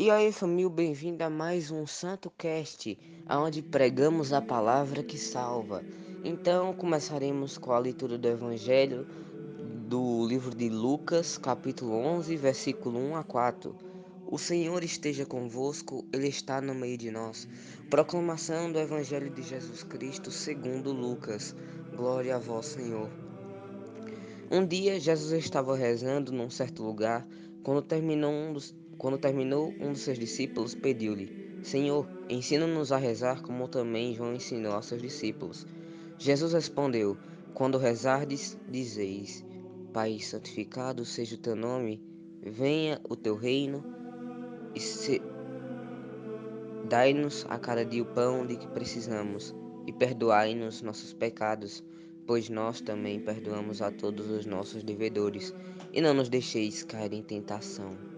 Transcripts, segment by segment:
E aí, família, bem-vindo a mais um Santo Cast, onde pregamos a palavra que salva. Então, começaremos com a leitura do Evangelho do livro de Lucas, capítulo 11, versículo 1 a 4. O Senhor esteja convosco, Ele está no meio de nós. Proclamação do Evangelho de Jesus Cristo segundo Lucas. Glória a vós, Senhor. Um dia, Jesus estava rezando num certo lugar, quando terminou um dos quando terminou, um dos seus discípulos pediu-lhe: Senhor, ensina-nos a rezar como também João ensinou aos seus discípulos. Jesus respondeu: Quando rezardes, dizeis: Pai, santificado seja o teu nome, venha o teu reino e se... dai-nos a cada dia o pão de que precisamos e perdoai-nos nossos pecados, pois nós também perdoamos a todos os nossos devedores, e não nos deixeis cair em tentação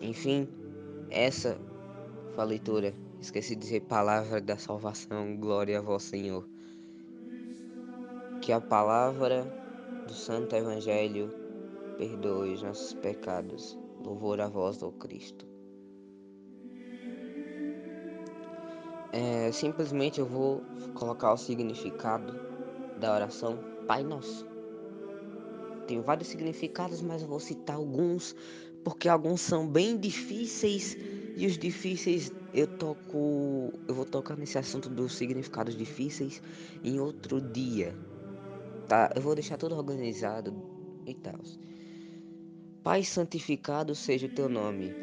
enfim, essa foi a leitura. Esqueci de dizer palavra da salvação, glória a vós, Senhor. Que a palavra do Santo Evangelho perdoe os nossos pecados. Louvor a vós, ó Cristo. É, simplesmente eu vou colocar o significado da oração Pai Nosso. Tem vários significados, mas eu vou citar alguns porque alguns são bem difíceis e os difíceis eu toco, eu vou tocar nesse assunto dos significados difíceis em outro dia. Tá? Eu vou deixar tudo organizado e tal. Pai santificado seja o teu nome.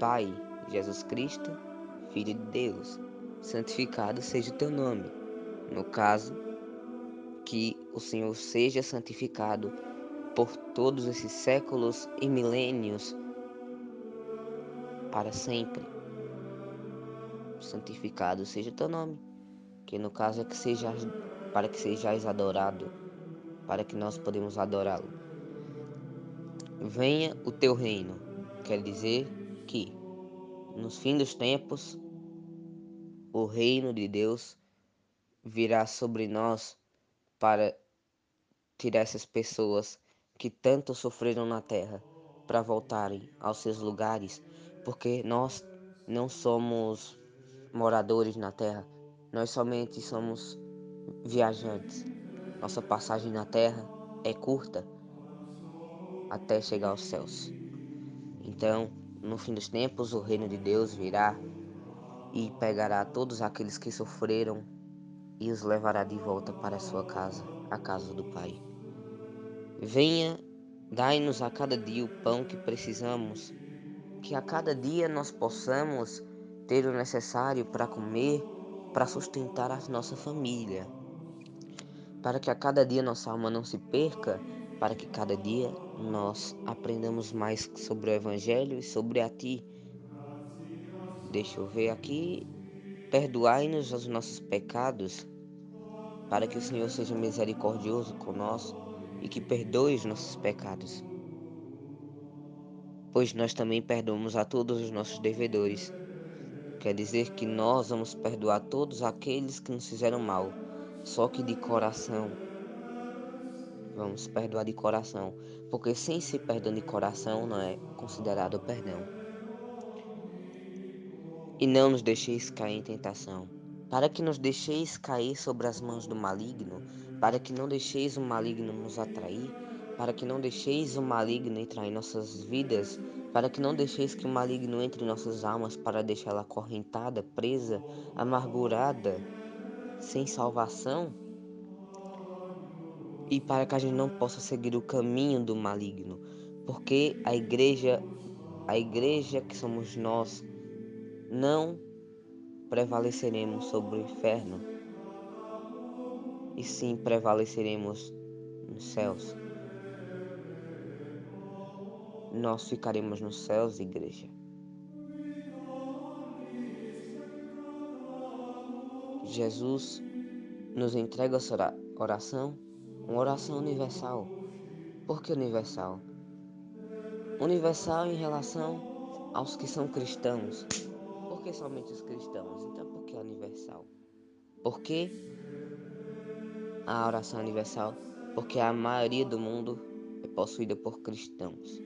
Pai, Jesus Cristo, Filho de Deus, santificado seja o teu nome. No caso, que o Senhor seja santificado por todos esses séculos e milênios para sempre. Santificado seja teu nome, que no caso é que seja para que sejais adorado, para que nós podemos adorá-lo. Venha o teu reino, quer dizer que nos fins dos tempos o reino de Deus virá sobre nós para tirar essas pessoas que tanto sofreram na terra para voltarem aos seus lugares, porque nós não somos moradores na terra, nós somente somos viajantes. Nossa passagem na terra é curta até chegar aos céus. Então, no fim dos tempos, o reino de Deus virá e pegará todos aqueles que sofreram e os levará de volta para a sua casa, a casa do Pai. Venha, dai-nos a cada dia o pão que precisamos, que a cada dia nós possamos ter o necessário para comer, para sustentar a nossa família. Para que a cada dia nossa alma não se perca, para que cada dia nós aprendamos mais sobre o Evangelho e sobre a Ti. Deixa eu ver aqui. Perdoai-nos os nossos pecados, para que o Senhor seja misericordioso conosco e que perdoe os nossos pecados, pois nós também perdoamos a todos os nossos devedores. Quer dizer que nós vamos perdoar todos aqueles que nos fizeram mal, só que de coração. Vamos perdoar de coração, porque sem ser perdão de coração não é considerado perdão. E não nos deixeis cair em tentação, para que nos deixeis cair sobre as mãos do maligno, para que não deixeis o maligno nos atrair, para que não deixeis o maligno entrar em nossas vidas, para que não deixeis que o maligno entre em nossas almas para deixá-la acorrentada, presa, amargurada, sem salvação, e para que a gente não possa seguir o caminho do maligno, porque a igreja, a igreja que somos nós, não prevaleceremos sobre o inferno e sim prevaleceremos nos céus. Nós ficaremos nos céus, igreja. Jesus nos entrega essa oração, uma oração universal. Por que universal? Universal em relação aos que são cristãos. Por que somente os cristãos? Então, por que universal? Porque a oração universal, porque a maioria do mundo é possuída por cristãos.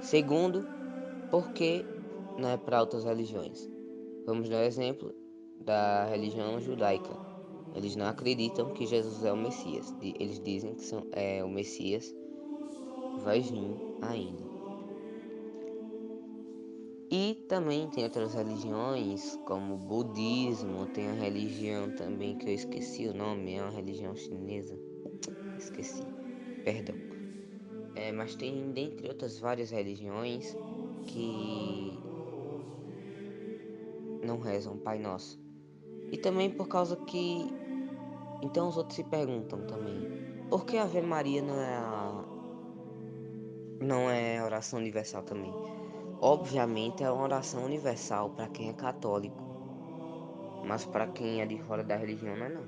Segundo, porque não é para outras religiões. Vamos dar exemplo da religião judaica. Eles não acreditam que Jesus é o Messias. Eles dizem que são, é, o Messias vai vir ainda. E também tem outras religiões, como o budismo, tem a religião também que eu esqueci o nome, é uma religião chinesa. Esqueci, perdão. É, mas tem dentre outras várias religiões que não rezam Pai Nosso. E também por causa que. Então os outros se perguntam também: por que a Ave Maria não é a. não é oração universal também? Obviamente é uma oração universal para quem é católico, mas para quem é de fora da religião não é não.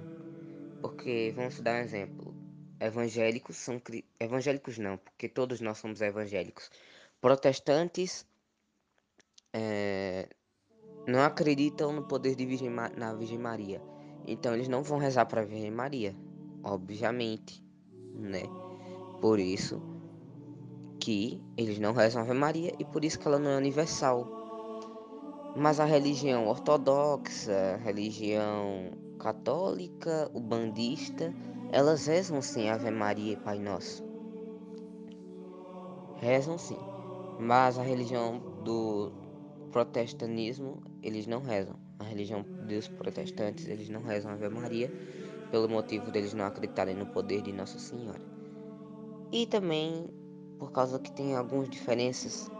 Porque vamos dar um exemplo. Evangélicos são evangélicos não, porque todos nós somos evangélicos. Protestantes é, não acreditam no poder de Virgem, na Virgem Maria. Então eles não vão rezar para a Virgem Maria, obviamente, né? Por isso que eles não rezam Ave Maria e por isso que ela não é universal. Mas a religião ortodoxa, a religião católica, o bandista, elas rezam sim Ave Maria e Pai Nosso. Rezam sim. Mas a religião do protestantismo, eles não rezam. A religião dos protestantes, eles não rezam Ave Maria, pelo motivo deles não acreditarem no poder de Nossa Senhora. E também por causa que tem algumas diferenças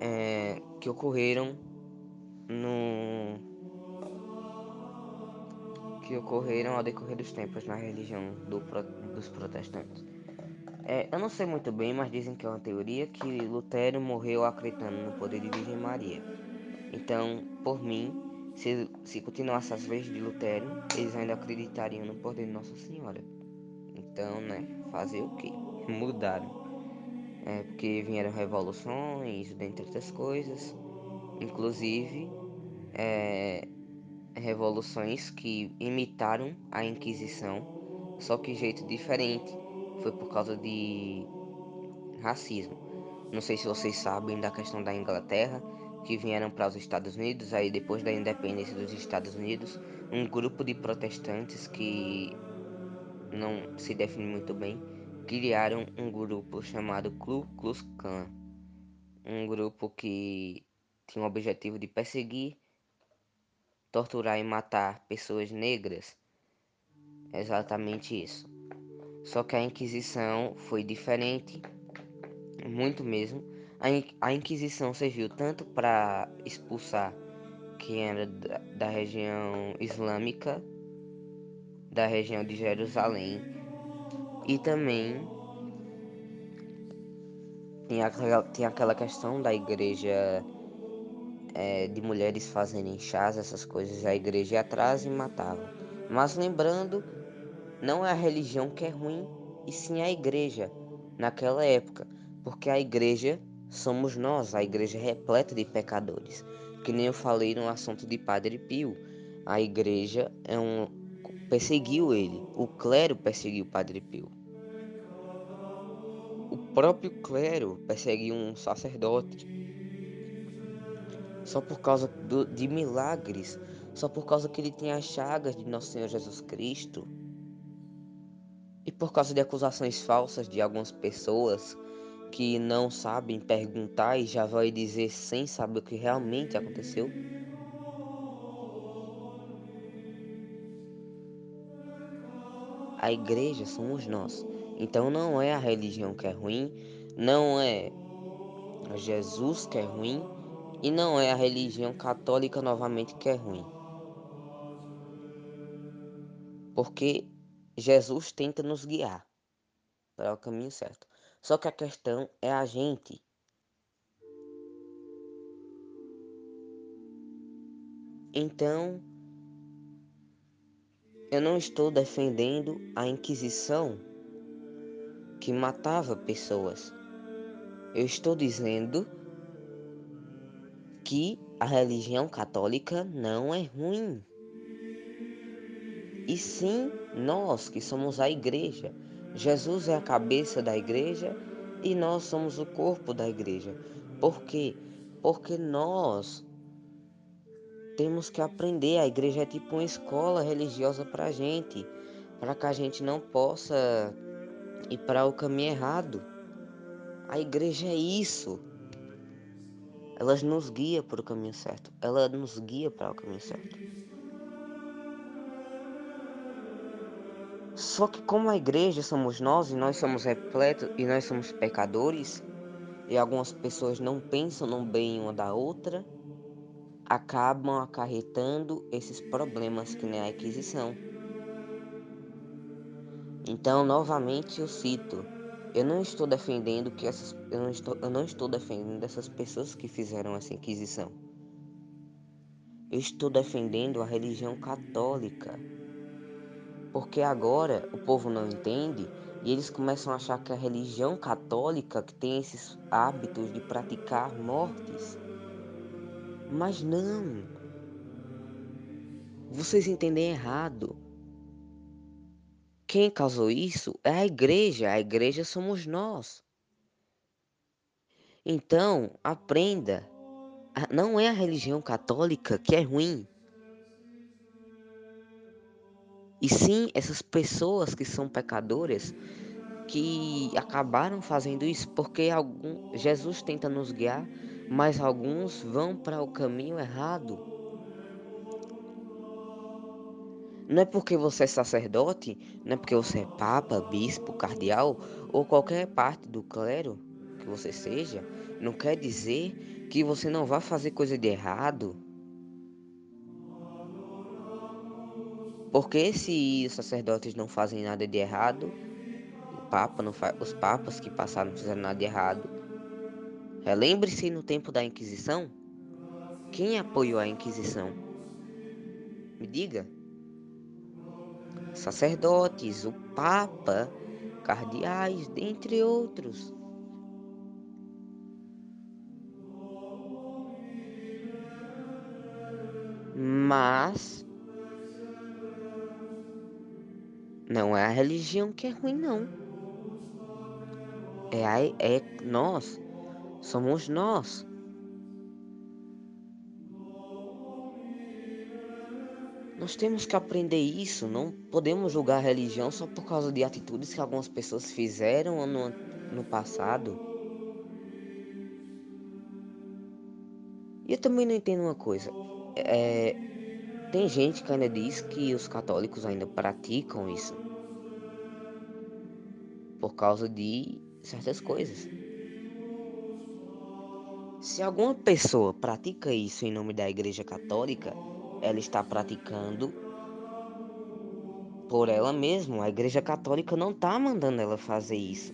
é, que ocorreram no que ocorreram ao decorrer dos tempos na religião do, dos protestantes. É, eu não sei muito bem, mas dizem que é uma teoria que Lutero morreu acreditando no poder de Virgem Maria. Então, por mim, se, se continuasse as leis de Lutero, eles ainda acreditariam no poder de Nossa Senhora. Então, né, fazer o que? Mudaram. É, porque vieram revoluções, dentre outras coisas. Inclusive, é, revoluções que imitaram a Inquisição, só que de jeito diferente. Foi por causa de racismo. Não sei se vocês sabem da questão da Inglaterra, que vieram para os Estados Unidos, aí depois da independência dos Estados Unidos, um grupo de protestantes que não se define muito bem, criaram um grupo chamado Ku Klux Klan. Um grupo que tinha o objetivo de perseguir, torturar e matar pessoas negras. Exatamente isso. Só que a Inquisição foi diferente, muito mesmo. A, Inquisição serviu tanto para expulsar quem era da, da região islâmica, da região de Jerusalém, e também tinha aquela, tinha aquela questão da igreja é, de mulheres fazerem chás, essas coisas, a igreja ia atrás e matava. Mas lembrando, não é a religião que é ruim, e sim a igreja, naquela época, porque a igreja somos nós, a igreja é repleta de pecadores. Que nem eu falei no assunto de Padre Pio, a igreja é um perseguiu ele, o clero perseguiu Padre Pio. O próprio clero perseguiu um sacerdote só por causa do, de milagres, só por causa que ele tinha as chagas de Nosso Senhor Jesus Cristo, e por causa de acusações falsas de algumas pessoas que não sabem perguntar e já vai dizer sem saber o que realmente aconteceu. A igreja somos nós. Então não é a religião que é ruim, não é Jesus que é ruim e não é a religião católica novamente que é ruim. Porque Jesus tenta nos guiar para o caminho certo. Só que a questão é a gente. Então, eu não estou defendendo a Inquisição que matava pessoas. Eu estou dizendo que a religião católica não é ruim. E sim, nós que somos a igreja. Jesus é a cabeça da igreja E nós somos o corpo da igreja. Por quê? Porque nós temos que aprender. A igreja é tipo uma escola religiosa para a gente, para que a gente não possa ir para o caminho errado. A igreja é isso. Ela nos guia para o caminho certo. Ela nos guia para o caminho certo. Só que como a igreja somos nós e nós somos repletos e nós somos pecadores, e algumas pessoas não pensam no bem uma da outra, acabam acarretando esses problemas que nem a aquisição. Então, novamente eu cito, eu não estou defendendo que essas eu não estou, eu não estou defendendo essas pessoas que fizeram essa inquisição. Eu estou defendendo a religião católica. Porque agora o povo não entende e eles começam a achar que a religião católica que tem esses hábitos de praticar mortes. Mas não. Vocês entendem errado. Quem causou isso é a igreja. A igreja somos nós. Então, aprenda. Não é a religião católica que é ruim. E sim essas pessoas que são pecadoras que acabaram fazendo isso porque algum, Jesus tenta nos guiar, mas alguns vão para o caminho errado. Não é porque você é sacerdote, não é porque você é papa, bispo, cardeal ou qualquer parte do clero que você seja, não quer dizer que você não vai fazer coisa de errado Porque se os sacerdotes não fazem nada de errado, o Papa não faz, os papas que passaram não fizeram nada de errado. Relembre-se no tempo da Inquisição, quem apoiou a Inquisição? Me diga. Sacerdotes, o Papa, cardeais, dentre outros. Mas Não é a religião que é ruim, não. É, a, é nós. Somos nós. Nós temos que aprender isso. Não podemos julgar a religião só por causa de atitudes que algumas pessoas fizeram no, no passado. E eu também não entendo uma coisa. É, tem gente que ainda diz que os católicos ainda praticam isso por causa de certas coisas. Se alguma pessoa pratica isso em nome da Igreja Católica, ela está praticando por ela mesma. A Igreja Católica não está mandando ela fazer isso.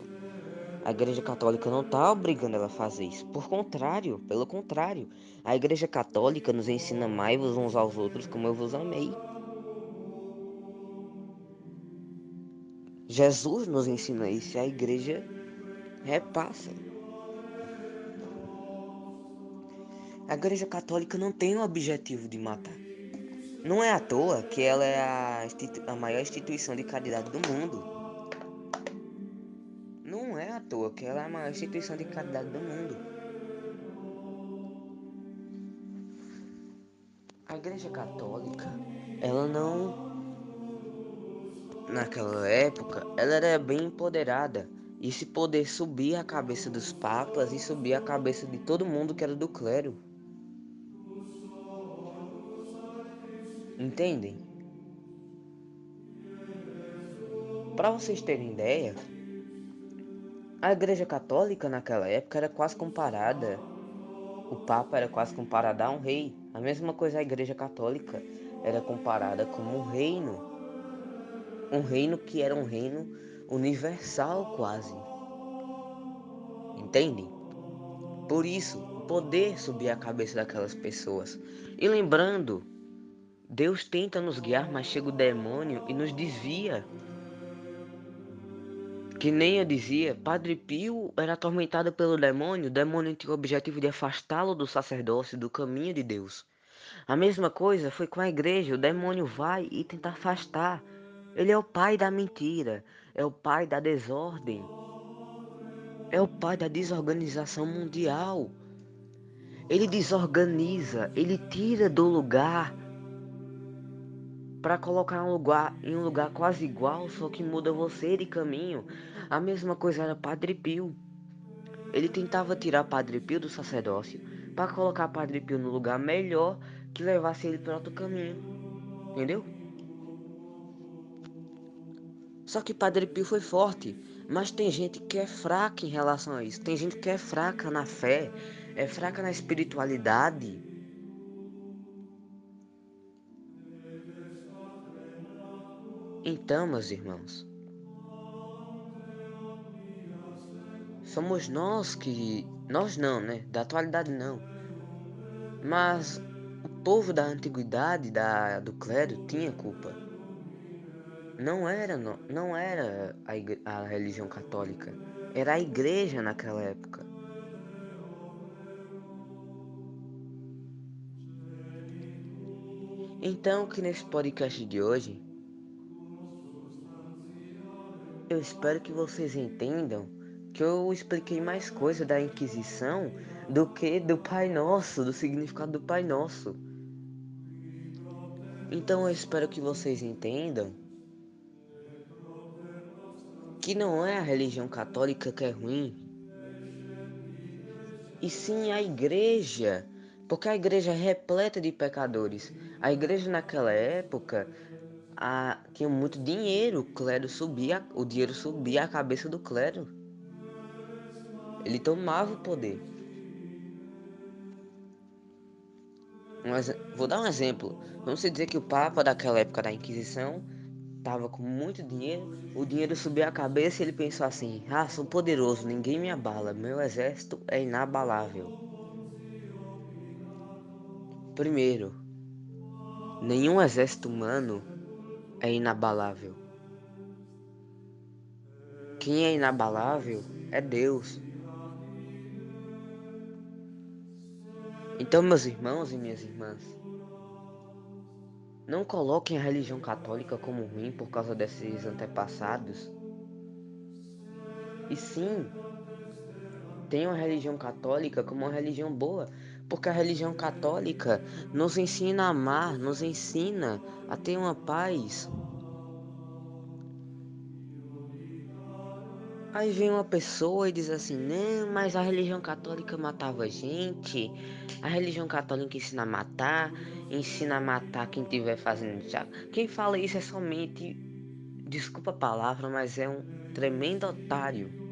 A Igreja Católica não está obrigando ela a fazer isso. Por contrário, pelo contrário, a Igreja Católica nos ensina mais uns aos outros como eu vos amei. Jesus nos ensina isso e a igreja repassa. A igreja católica não tem o objetivo de matar. Não é à toa que ela é a, a maior instituição de caridade do mundo. Não é à toa que ela é a maior instituição de caridade do mundo. A igreja católica, ela não naquela época, ela era bem empoderada. E esse poder subia a cabeça dos papas e subia a cabeça de todo mundo que era do clero. Entendem? Para vocês terem ideia, a Igreja Católica naquela época era quase comparada, o Papa era quase comparado a um rei. A mesma coisa a Igreja Católica era comparada como um reino um reino que era um reino universal quase. Entende? Por isso, poder subir a cabeça daquelas pessoas. E lembrando, Deus tenta nos guiar, mas chega o demônio e nos desvia. Que nem eu dizia, Padre Pio era atormentado pelo demônio, o demônio tinha o objetivo de afastá-lo do sacerdócio, do caminho de Deus. A mesma coisa foi com a igreja, o demônio vai e tenta afastar ele é o pai da mentira, é o pai da desordem. é o pai da desorganização mundial. Ele desorganiza, ele tira do lugar para colocar um lugar em um lugar quase igual, só que muda você de caminho. A mesma coisa era Padre Pio. Ele tentava tirar Padre Pio do sacerdócio para colocar Padre Pio no lugar melhor que levasse ele para outro caminho. Entendeu? Só que Padre Pio foi forte, mas tem gente que é fraca em relação a isso. Tem gente que é fraca na fé, é fraca na espiritualidade. Então, meus irmãos, somos nós que. Nós não, né? Da atualidade não. Mas o povo da antiguidade, da, do clero, tinha culpa. Não era, não, não era a, a religião católica. Era a igreja naquela época. Então, que nesse podcast de hoje, eu espero que vocês entendam que eu expliquei mais coisa da Inquisição do que do Pai Nosso, do significado do Pai Nosso. Então eu espero que vocês entendam que não é a religião católica que é ruim, e sim a igreja, porque a igreja é repleta de pecadores. A igreja naquela época a, tinha muito dinheiro, o clero subia, o dinheiro subia a cabeça do clero. Ele tomava o poder. Um, vou dar um exemplo. Vamos dizer que o Papa daquela época da Inquisição estava com muito dinheiro, o dinheiro subia a cabeça e ele pensou assim: Ah, sou poderoso, ninguém me abala, meu exército é inabalável. Primeiro, nenhum exército humano é inabalável. Quem é inabalável é Deus. Então, meus irmãos e minhas irmãs, não coloquem a religião católica como ruim por causa desses antepassados. E sim, tenham a religião católica como uma religião boa, porque a religião católica nos ensina a amar, nos ensina a ter uma paz. Aí vem uma pessoa e diz assim: não, mas a religião católica matava gente, a religião católica ensina a matar, ensina a matar quem estiver fazendo chá. Quem fala isso é somente, desculpa a palavra, mas é um tremendo otário.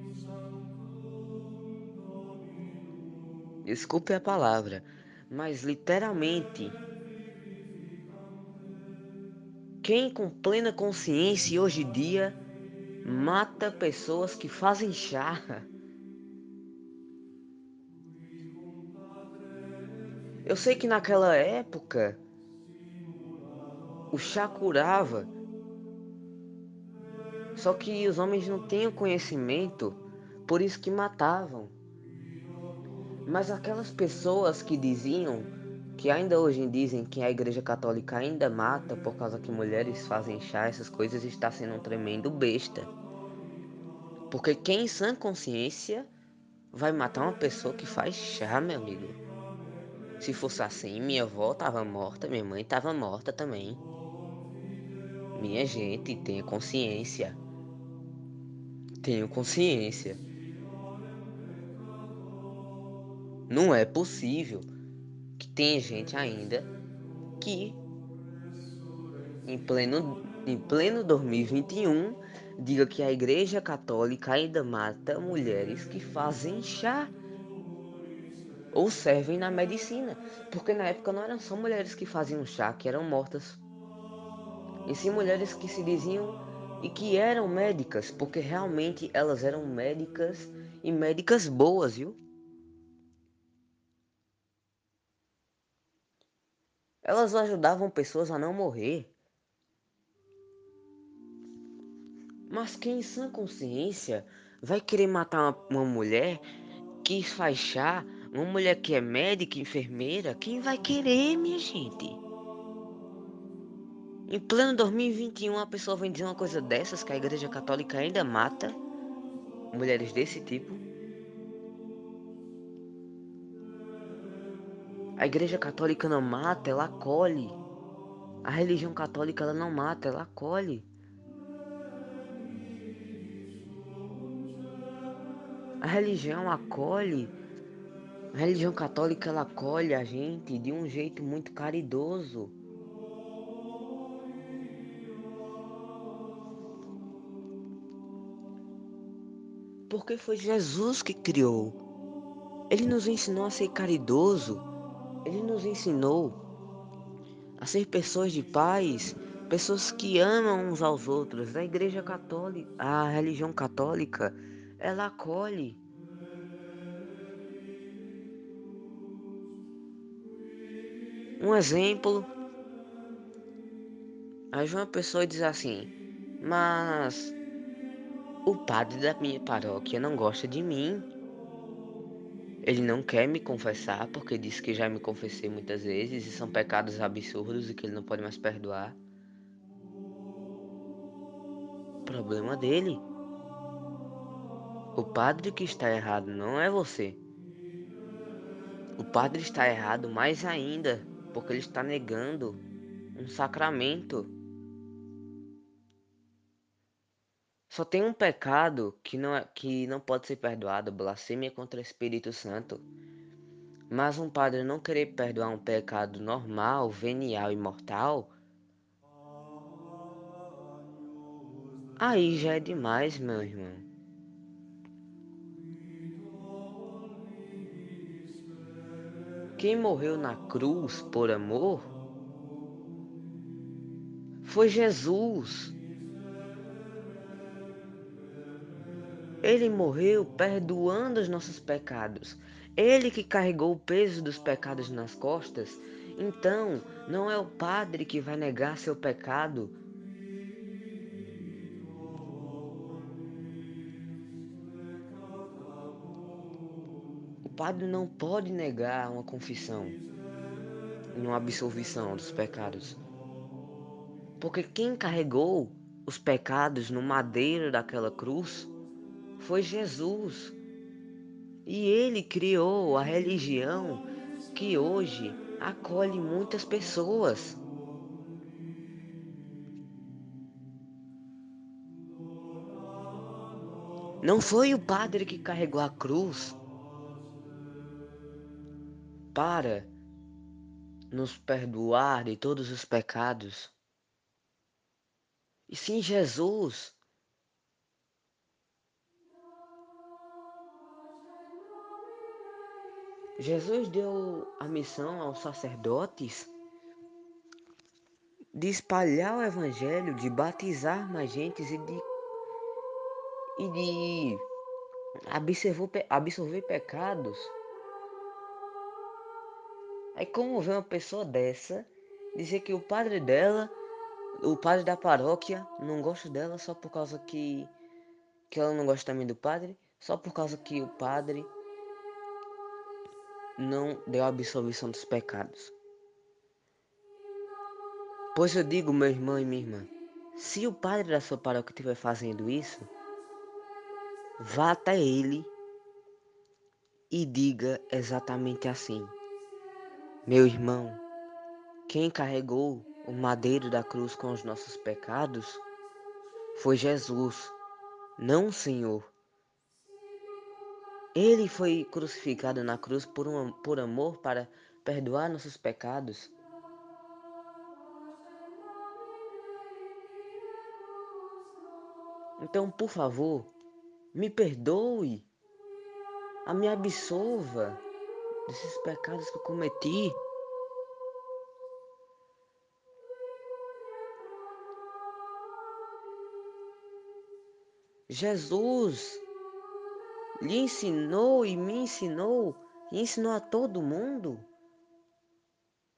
Desculpe a palavra, mas literalmente. Quem com plena consciência hoje em dia mata pessoas que fazem chá. Eu sei que naquela época o chá curava. Só que os homens não tinham conhecimento, por isso que matavam. Mas aquelas pessoas que diziam, que ainda hoje dizem que a Igreja Católica ainda mata por causa que mulheres fazem chá, essas coisas, está sendo um tremendo besta. Porque quem em sã consciência vai matar uma pessoa que faz chá, meu amigo? Se fosse assim, minha avó tava morta, minha mãe tava morta também. Minha gente, tenha consciência. Tenho consciência. Não é possível que tenha gente ainda que em pleno, em pleno 2021 diga que a Igreja Católica ainda mata mulheres que fazem chá ou servem na medicina, porque na época não eram só mulheres que faziam chá que eram mortas, e sim mulheres que se diziam e que eram médicas, porque realmente elas eram médicas e médicas boas, viu? Elas ajudavam pessoas a não morrer. Mas quem em sã consciência vai querer matar uma, uma mulher que faz chá, uma mulher que é médica, enfermeira? Quem vai querer, minha gente? Em pleno 2021, a pessoa vem dizer uma coisa dessas que a Igreja Católica ainda mata mulheres desse tipo. A Igreja Católica não mata, ela acolhe. A religião católica ela não mata, ela acolhe. A religião acolhe. A religião católica ela acolhe a gente de um jeito muito caridoso. Porque foi Jesus que criou. Ele nos ensinou a ser caridoso. Ele nos ensinou a ser pessoas de paz, pessoas que amam uns aos outros. A Igreja Católica, a religião católica, ela acolhe. Um exemplo, aí uma pessoa diz assim, mas o padre da minha paróquia não gosta de mim. Ele não quer me confessar porque diz que já me confessei muitas vezes e são pecados absurdos e que ele não pode mais perdoar. Problema dele. O padre que está errado não é você. O padre está errado mais ainda porque ele está negando um sacramento. Só tem um pecado que não, é, que não pode ser perdoado, blasfêmia contra o Espírito Santo. Mas um padre não querer perdoar um pecado normal, venial e mortal, aí já é demais, meu irmão. Quem morreu na cruz por amor foi Jesus. Ele morreu perdoando os nossos pecados. Ele que carregou o peso dos pecados nas costas. Então, não é o padre que vai negar seu pecado. O padre não pode negar uma confissão uma absolvição dos pecados. Porque quem carregou os pecados no madeiro daquela cruz foi Jesus. E ele criou a religião que hoje acolhe muitas pessoas. Não foi o padre que carregou a cruz para nos perdoar de todos os pecados. E sim Jesus Jesus deu a missão aos sacerdotes de espalhar o evangelho, de batizar mais gente e de, e de absorver, absorver pecados. Aí como vê uma pessoa dessa dizer que o padre dela, o padre da paróquia, não gosta dela só por causa que, que ela não gosta também do padre, só por causa que o padre não deu a absolvição dos pecados. Pois eu digo, meu irmão e minha irmã, se o padre da sua paróquia estiver fazendo isso, vá até ele e diga exatamente assim: Meu irmão, quem carregou o madeiro da cruz com os nossos pecados foi Jesus, não o Senhor. Ele foi crucificado na cruz por, um, por amor para perdoar nossos pecados. Então, por favor, me perdoe, a me absolva desses pecados que eu cometi. Jesus lhe ensinou e me ensinou e ensinou a todo mundo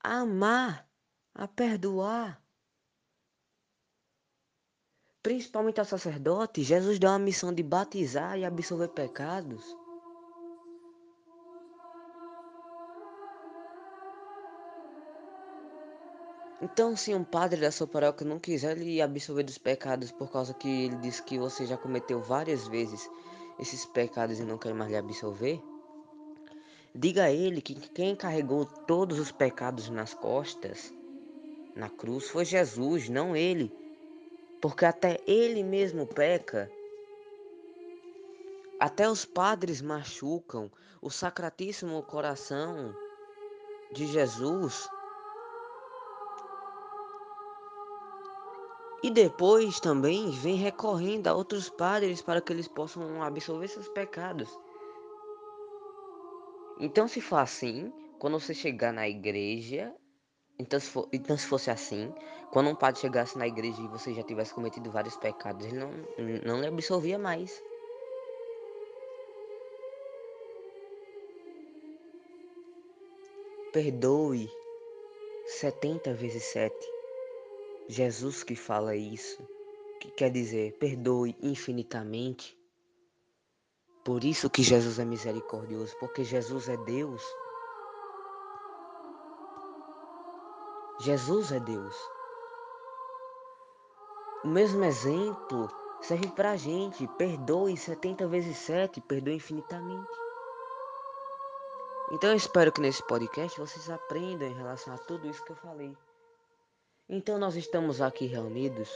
a amar, a perdoar. Principalmente ao sacerdote, Jesus deu a missão de batizar e absolver pecados. Então, se um padre da sua paróquia não quiser lhe absolver dos pecados por causa que ele disse que você já cometeu várias vezes esses pecados e não quer mais lhe absolver, Diga a ele que quem carregou todos os pecados nas costas, na cruz, foi Jesus, não ele. Porque até ele mesmo peca. Até os padres machucam o sacratíssimo coração de Jesus. E depois também vem recorrendo a outros padres para que eles possam absolver seus pecados. Então, se for assim, quando você chegar na igreja, então se, for, então se fosse assim, quando um padre chegasse na igreja e você já tivesse cometido vários pecados, ele não, não lhe absolvia mais. Perdoe 70 vezes 7. Jesus que fala isso, que quer dizer perdoe infinitamente. Por isso que Jesus é misericordioso, porque Jesus é Deus. Jesus é Deus. O mesmo exemplo serve para a gente. Perdoe 70 vezes 7, perdoe infinitamente. Então eu espero que nesse podcast vocês aprendam em relação a tudo isso que eu falei. Então nós estamos aqui reunidos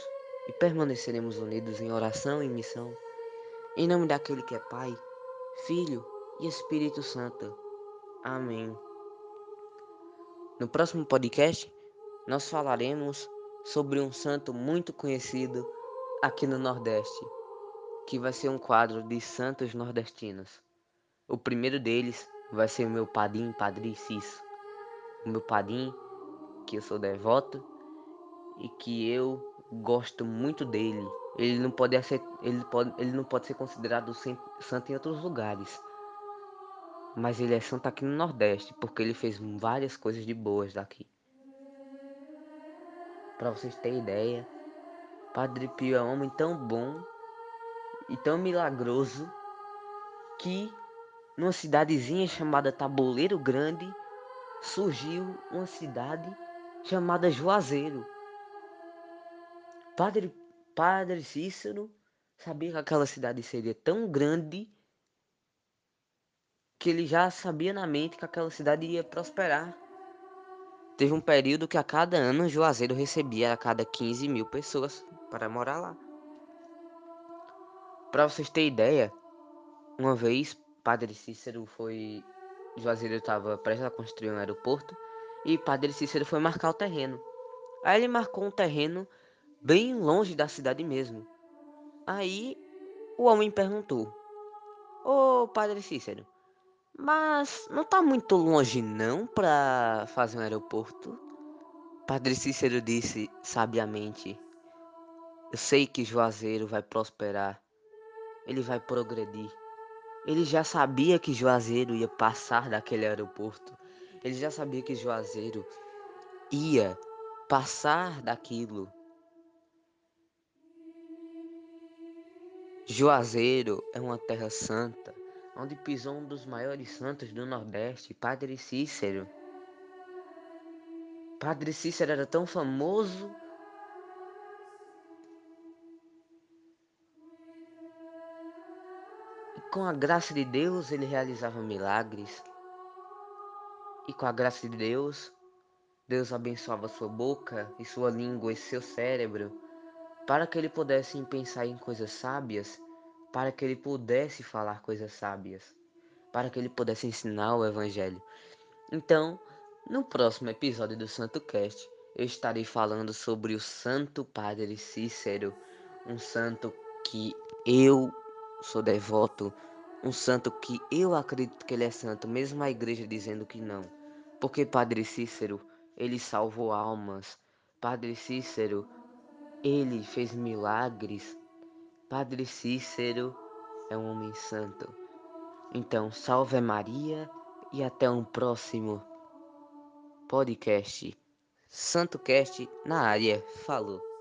e permaneceremos unidos em oração e missão, em nome daquele que é Pai, Filho e Espírito Santo. Amém. No próximo podcast, nós falaremos sobre um santo muito conhecido aqui no Nordeste, que vai ser um quadro de santos nordestinos. O primeiro deles vai ser o meu padim, Padre Cis. O meu padim, que eu sou devoto e que eu gosto muito dele. Ele não pode ser, ele pode, ele não pode ser considerado santo em outros lugares. Mas ele é santo aqui no Nordeste, porque ele fez várias coisas de boas daqui. Para vocês terem ideia, Padre Pio é um homem tão bom e tão milagroso que numa cidadezinha chamada Tabuleiro Grande surgiu uma cidade chamada Juazeiro. Padre, Padre Cícero sabia que aquela cidade seria tão grande que ele já sabia na mente que aquela cidade ia prosperar. Teve um período que a cada ano Juazeiro recebia a cada 15 mil pessoas para morar lá. Para vocês terem ideia, uma vez Padre Cícero foi. Juazeiro estava prestes a construir um aeroporto e Padre Cícero foi marcar o terreno. Aí ele marcou um terreno bem longe da cidade mesmo. Aí o homem perguntou: Ô Padre Cícero, mas não tá muito longe não para fazer um aeroporto? Padre Cícero disse sabiamente: Eu sei que Juazeiro vai prosperar, ele vai progredir. Ele já sabia que Juazeiro ia passar daquele aeroporto. Ele já sabia que Juazeiro ia passar daquilo Juazeiro é uma terra santa, onde pisou um dos maiores santos do Nordeste, Padre Cícero. Padre Cícero era tão famoso e com a graça de Deus ele realizava milagres. E com a graça de Deus, Deus abençoava sua boca e sua língua e seu cérebro para que ele pudesse pensar em coisas sábias, para que ele pudesse falar coisas sábias, para que ele pudesse ensinar o Evangelho. Então, no próximo episódio do Santo Cast, eu estarei falando sobre o Santo Padre Cícero, um santo que eu sou devoto, um santo que eu acredito que ele é santo, mesmo a igreja dizendo que não. Porque Padre Cícero, ele salvou almas. Padre Cícero, ele fez milagres. Padre Cícero é um homem santo. Então, salve Maria e até um próximo podcast. Santo Cast na área. Falou.